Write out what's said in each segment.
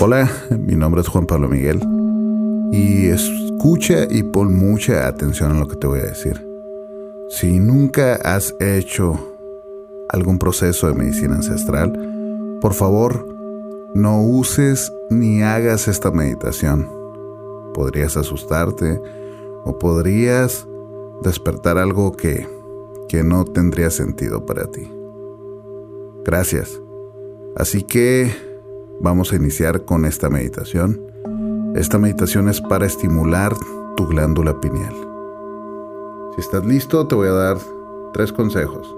Hola, mi nombre es Juan Pablo Miguel y escucha y pon mucha atención a lo que te voy a decir. Si nunca has hecho algún proceso de medicina ancestral, por favor, no uses ni hagas esta meditación. Podrías asustarte o podrías despertar algo que, que no tendría sentido para ti. Gracias. Así que Vamos a iniciar con esta meditación. Esta meditación es para estimular tu glándula pineal. Si estás listo, te voy a dar tres consejos.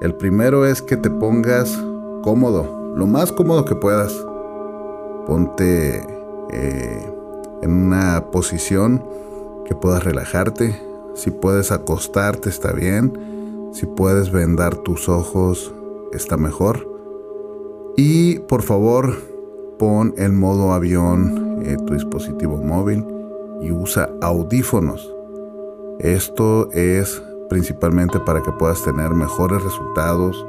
El primero es que te pongas cómodo, lo más cómodo que puedas. Ponte eh, en una posición que puedas relajarte. Si puedes acostarte, está bien. Si puedes vendar tus ojos, está mejor. Y por favor, pon en modo avión eh, tu dispositivo móvil y usa audífonos. Esto es principalmente para que puedas tener mejores resultados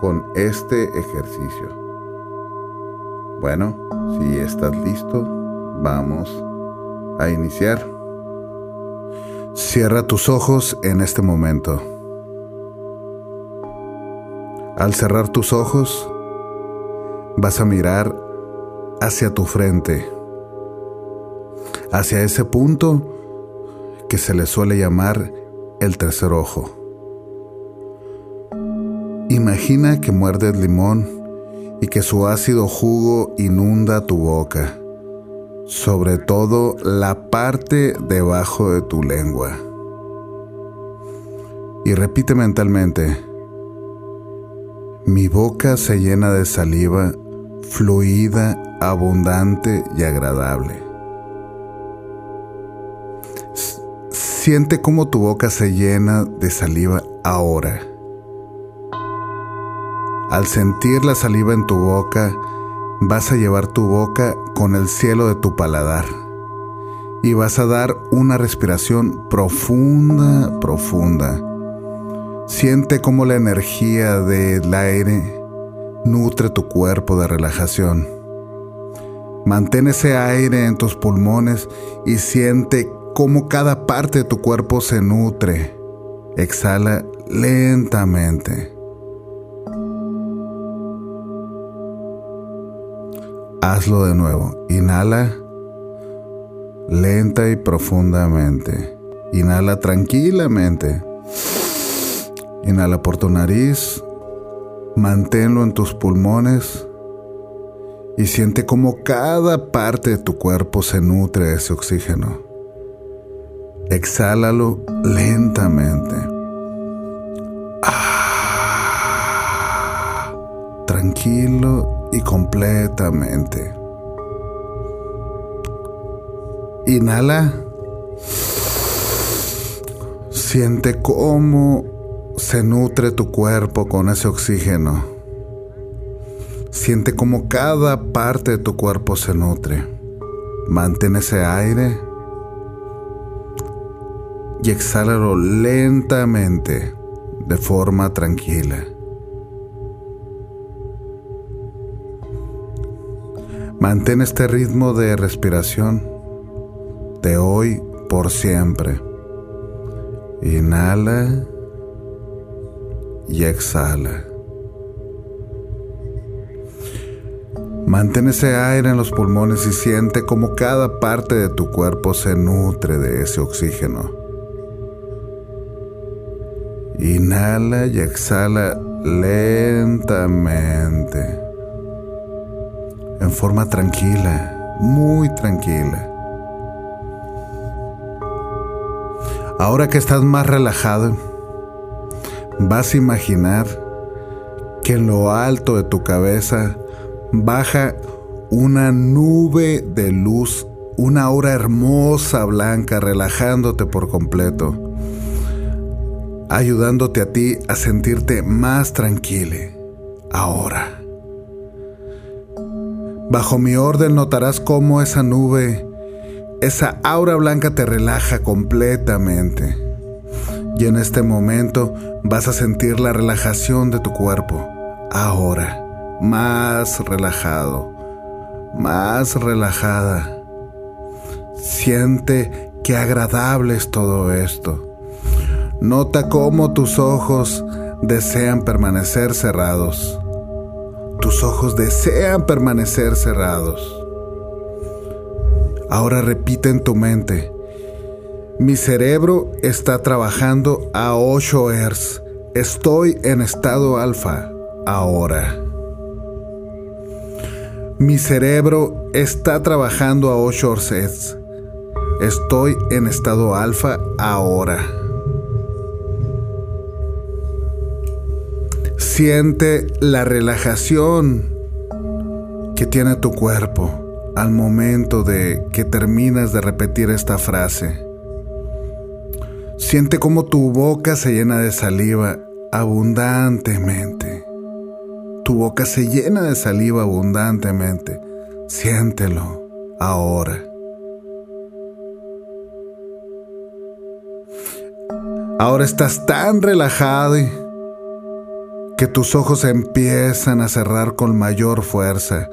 con este ejercicio. Bueno, si estás listo, vamos a iniciar. Cierra tus ojos en este momento. Al cerrar tus ojos, vas a mirar hacia tu frente, hacia ese punto que se le suele llamar el tercer ojo. Imagina que muerdes limón y que su ácido jugo inunda tu boca, sobre todo la parte debajo de tu lengua. Y repite mentalmente, mi boca se llena de saliva fluida, abundante y agradable. Siente cómo tu boca se llena de saliva ahora. Al sentir la saliva en tu boca, vas a llevar tu boca con el cielo de tu paladar y vas a dar una respiración profunda, profunda. Siente cómo la energía del aire Nutre tu cuerpo de relajación. Mantén ese aire en tus pulmones y siente cómo cada parte de tu cuerpo se nutre. Exhala lentamente. Hazlo de nuevo. Inhala lenta y profundamente. Inhala tranquilamente. Inhala por tu nariz Manténlo en tus pulmones y siente cómo cada parte de tu cuerpo se nutre de ese oxígeno. Exhálalo lentamente. Ah, tranquilo y completamente. Inhala. Siente cómo se nutre tu cuerpo con ese oxígeno. Siente como cada parte de tu cuerpo se nutre. Mantén ese aire y exhálalo lentamente, de forma tranquila. Mantén este ritmo de respiración de hoy por siempre. Inhala y exhala. Mantén ese aire en los pulmones y siente como cada parte de tu cuerpo se nutre de ese oxígeno. Inhala y exhala lentamente, en forma tranquila, muy tranquila. Ahora que estás más relajado, vas a imaginar que en lo alto de tu cabeza baja una nube de luz, una aura hermosa blanca relajándote por completo, ayudándote a ti a sentirte más tranquile ahora. Bajo mi orden notarás cómo esa nube, esa aura blanca te relaja completamente. Y en este momento vas a sentir la relajación de tu cuerpo. Ahora, más relajado, más relajada. Siente qué agradable es todo esto. Nota cómo tus ojos desean permanecer cerrados. Tus ojos desean permanecer cerrados. Ahora repite en tu mente, mi cerebro está trabajando a 8 Hz. Estoy en estado alfa ahora. Mi cerebro está trabajando a 8 Hz. Estoy en estado alfa ahora. Siente la relajación que tiene tu cuerpo al momento de que terminas de repetir esta frase. Siente cómo tu boca se llena de saliva abundantemente. Tu boca se llena de saliva abundantemente. Siéntelo ahora. Ahora estás tan relajado que tus ojos empiezan a cerrar con mayor fuerza.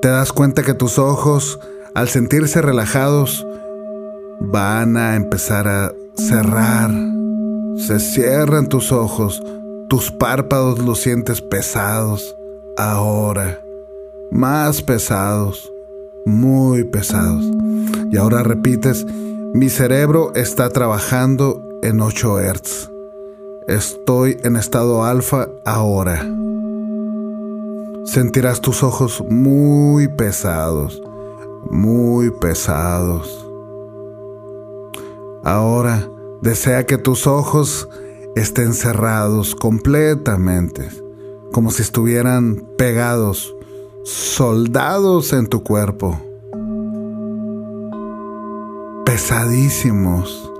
Te das cuenta que tus ojos, al sentirse relajados, van a empezar a cerrar. Se cierran tus ojos, tus párpados los sientes pesados, ahora, más pesados, muy pesados. Y ahora repites, mi cerebro está trabajando en 8 Hz. Estoy en estado alfa ahora. Sentirás tus ojos muy pesados, muy pesados. Ahora desea que tus ojos estén cerrados completamente, como si estuvieran pegados, soldados en tu cuerpo, pesadísimos.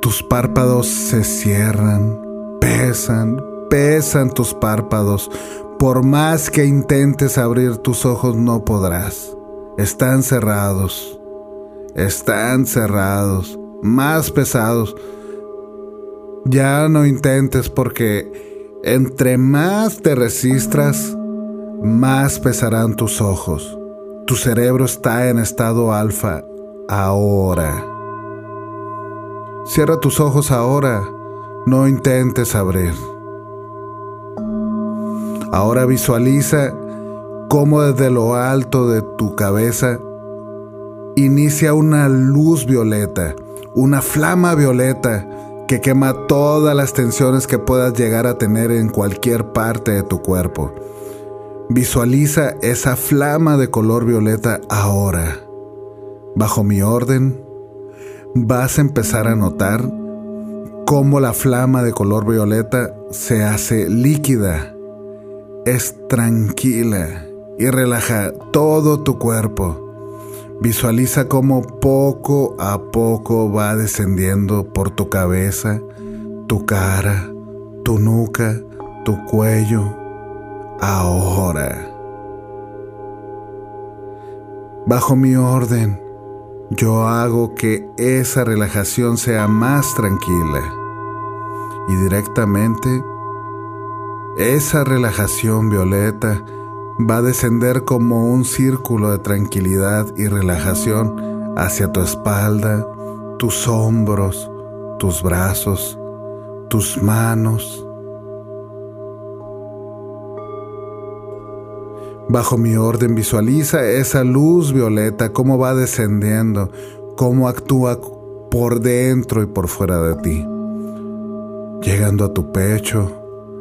Tus párpados se cierran, pesan, pesan tus párpados. Por más que intentes abrir tus ojos no podrás. Están cerrados, están cerrados, más pesados. Ya no intentes porque entre más te resistas, más pesarán tus ojos. Tu cerebro está en estado alfa ahora. Cierra tus ojos ahora, no intentes abrir. Ahora visualiza cómo desde lo alto de tu cabeza inicia una luz violeta, una flama violeta que quema todas las tensiones que puedas llegar a tener en cualquier parte de tu cuerpo. Visualiza esa flama de color violeta ahora. Bajo mi orden, vas a empezar a notar cómo la flama de color violeta se hace líquida, es tranquila y relaja todo tu cuerpo. Visualiza cómo poco a poco va descendiendo por tu cabeza, tu cara, tu nuca, tu cuello. Ahora. Bajo mi orden, yo hago que esa relajación sea más tranquila y directamente esa relajación violeta va a descender como un círculo de tranquilidad y relajación hacia tu espalda, tus hombros, tus brazos, tus manos, Bajo mi orden visualiza esa luz violeta, cómo va descendiendo, cómo actúa por dentro y por fuera de ti, llegando a tu pecho,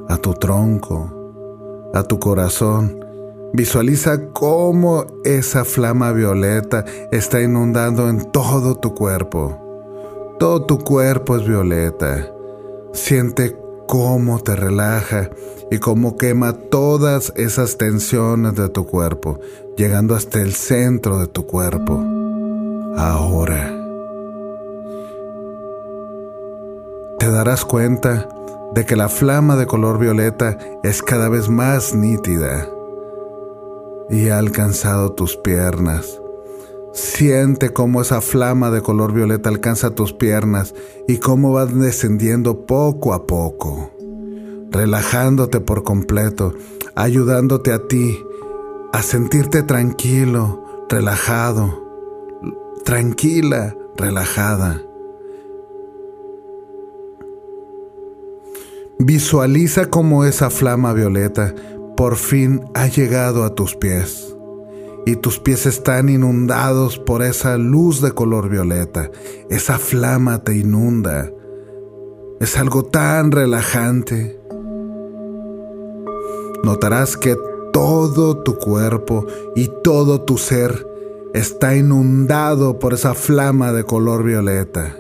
a tu tronco, a tu corazón. Visualiza cómo esa flama violeta está inundando en todo tu cuerpo. Todo tu cuerpo es violeta. Siente cómo te relaja y cómo quema todas esas tensiones de tu cuerpo, llegando hasta el centro de tu cuerpo. Ahora. Te darás cuenta de que la flama de color violeta es cada vez más nítida y ha alcanzado tus piernas Siente cómo esa flama de color violeta alcanza tus piernas y cómo va descendiendo poco a poco. relajándote por completo, ayudándote a ti a sentirte tranquilo, relajado, tranquila, relajada. Visualiza cómo esa flama violeta por fin ha llegado a tus pies y tus pies están inundados por esa luz de color violeta. Esa flama te inunda. Es algo tan relajante. Notarás que todo tu cuerpo y todo tu ser está inundado por esa flama de color violeta.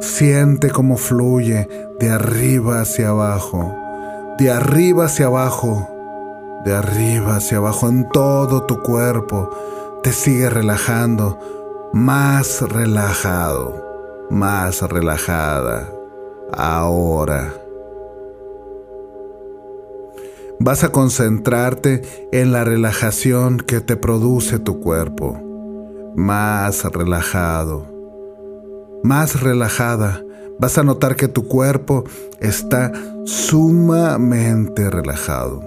Siente cómo fluye de arriba hacia abajo, de arriba hacia abajo de arriba hacia abajo en todo tu cuerpo, te sigue relajando, más relajado, más relajada. Ahora. Vas a concentrarte en la relajación que te produce tu cuerpo. Más relajado, más relajada. Vas a notar que tu cuerpo está sumamente relajado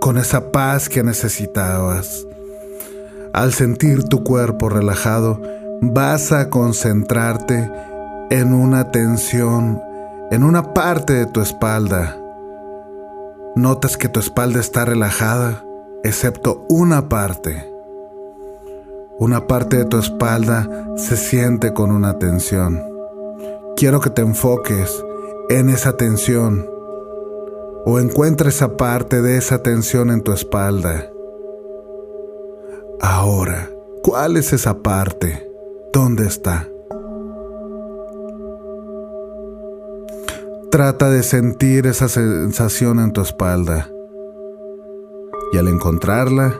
con esa paz que necesitabas. Al sentir tu cuerpo relajado, vas a concentrarte en una tensión, en una parte de tu espalda. Notas que tu espalda está relajada, excepto una parte. Una parte de tu espalda se siente con una tensión. Quiero que te enfoques en esa tensión o encuentra esa parte de esa tensión en tu espalda. Ahora, ¿cuál es esa parte? ¿Dónde está? Trata de sentir esa sensación en tu espalda. Y al encontrarla,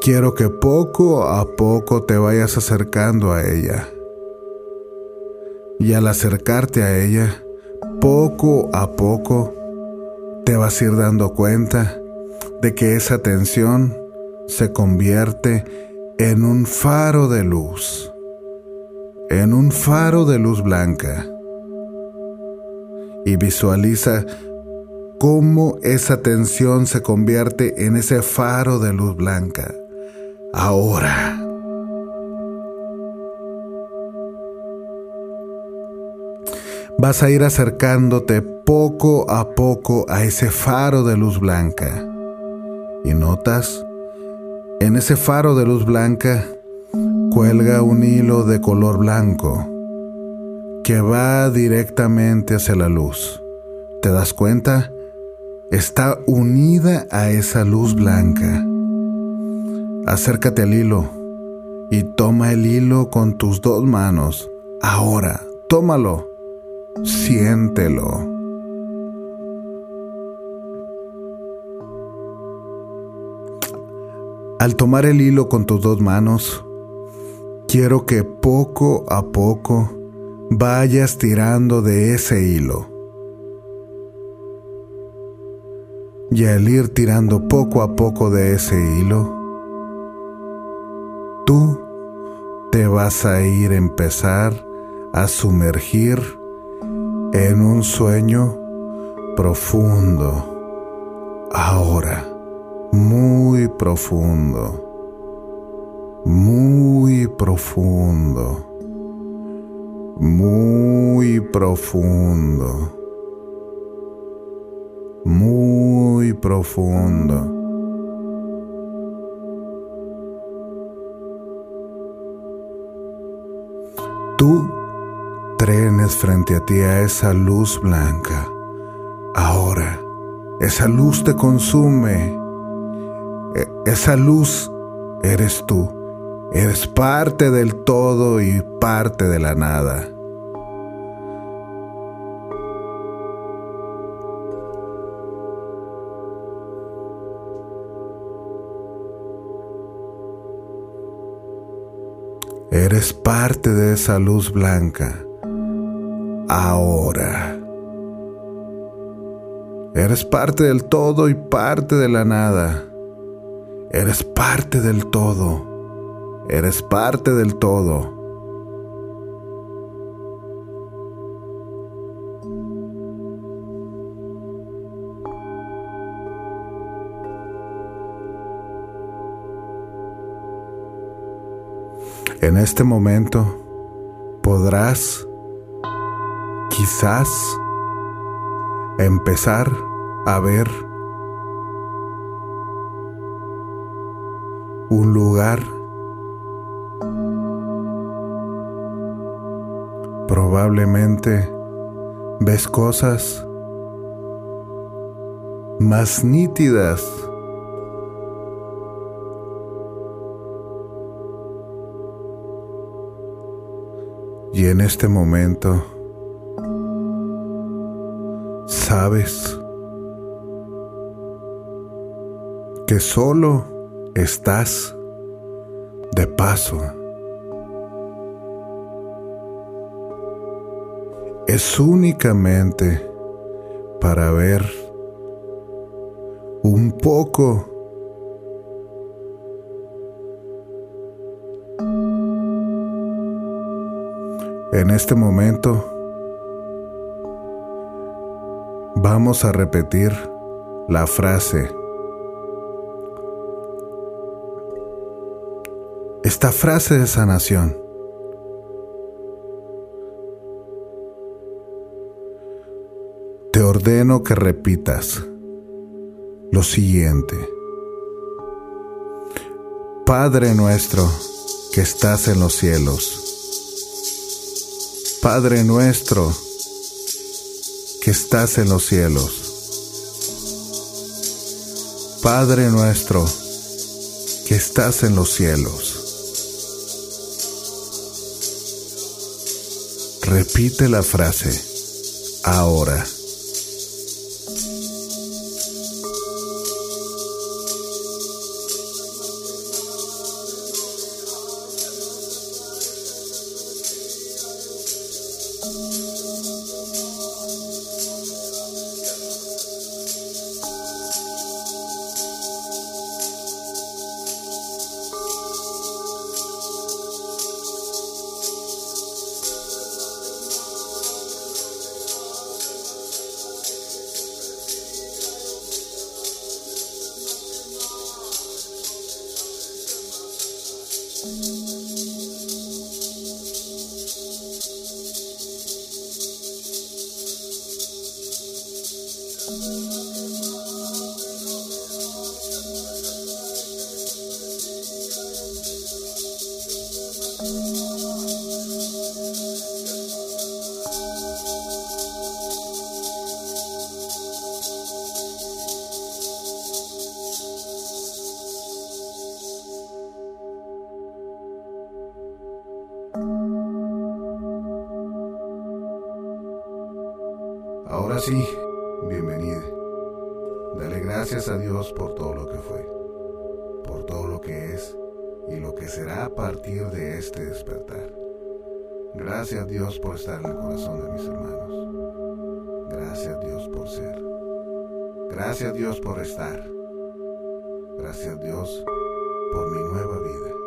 quiero que poco a poco te vayas acercando a ella. Y al acercarte a ella, poco a poco, te vas a ir dando cuenta de que esa tensión se convierte en un faro de luz, en un faro de luz blanca. Y visualiza cómo esa tensión se convierte en ese faro de luz blanca. Ahora. Vas a ir acercándote poco a poco a ese faro de luz blanca. Y notas, en ese faro de luz blanca cuelga un hilo de color blanco que va directamente hacia la luz. ¿Te das cuenta? Está unida a esa luz blanca. Acércate al hilo y toma el hilo con tus dos manos. Ahora, tómalo, siéntelo. Al tomar el hilo con tus dos manos, quiero que poco a poco vayas tirando de ese hilo. Y al ir tirando poco a poco de ese hilo, tú te vas a ir a empezar a sumergir en un sueño profundo. Ahora muy profundo, muy profundo, muy profundo, muy profundo. Frente a ti a esa luz blanca. Ahora, esa luz te consume e, esa luz eres tú. Eres parte del todo y parte de la nada. Eres parte de esa luz blanca ahora. Eres parte del todo y parte de la nada. Eres parte del todo. Eres parte del todo. En este momento podrás quizás empezar a ver un lugar probablemente ves cosas más nítidas. Y en este momento sabes que solo estás de paso. Es únicamente para ver un poco en este momento vamos a repetir la frase esta frase de sanación. Te ordeno que repitas lo siguiente. Padre nuestro que estás en los cielos. Padre nuestro que estás en los cielos. Padre nuestro que estás en los cielos. Repite la frase ahora. Ahora sí, bienvenido. Dale gracias a Dios por todo lo que fue, por todo lo que es y lo que será a partir de este despertar. Gracias Dios por estar en el corazón de mis hermanos. Gracias Dios por ser. Gracias Dios por estar. Gracias Dios por mi nueva vida.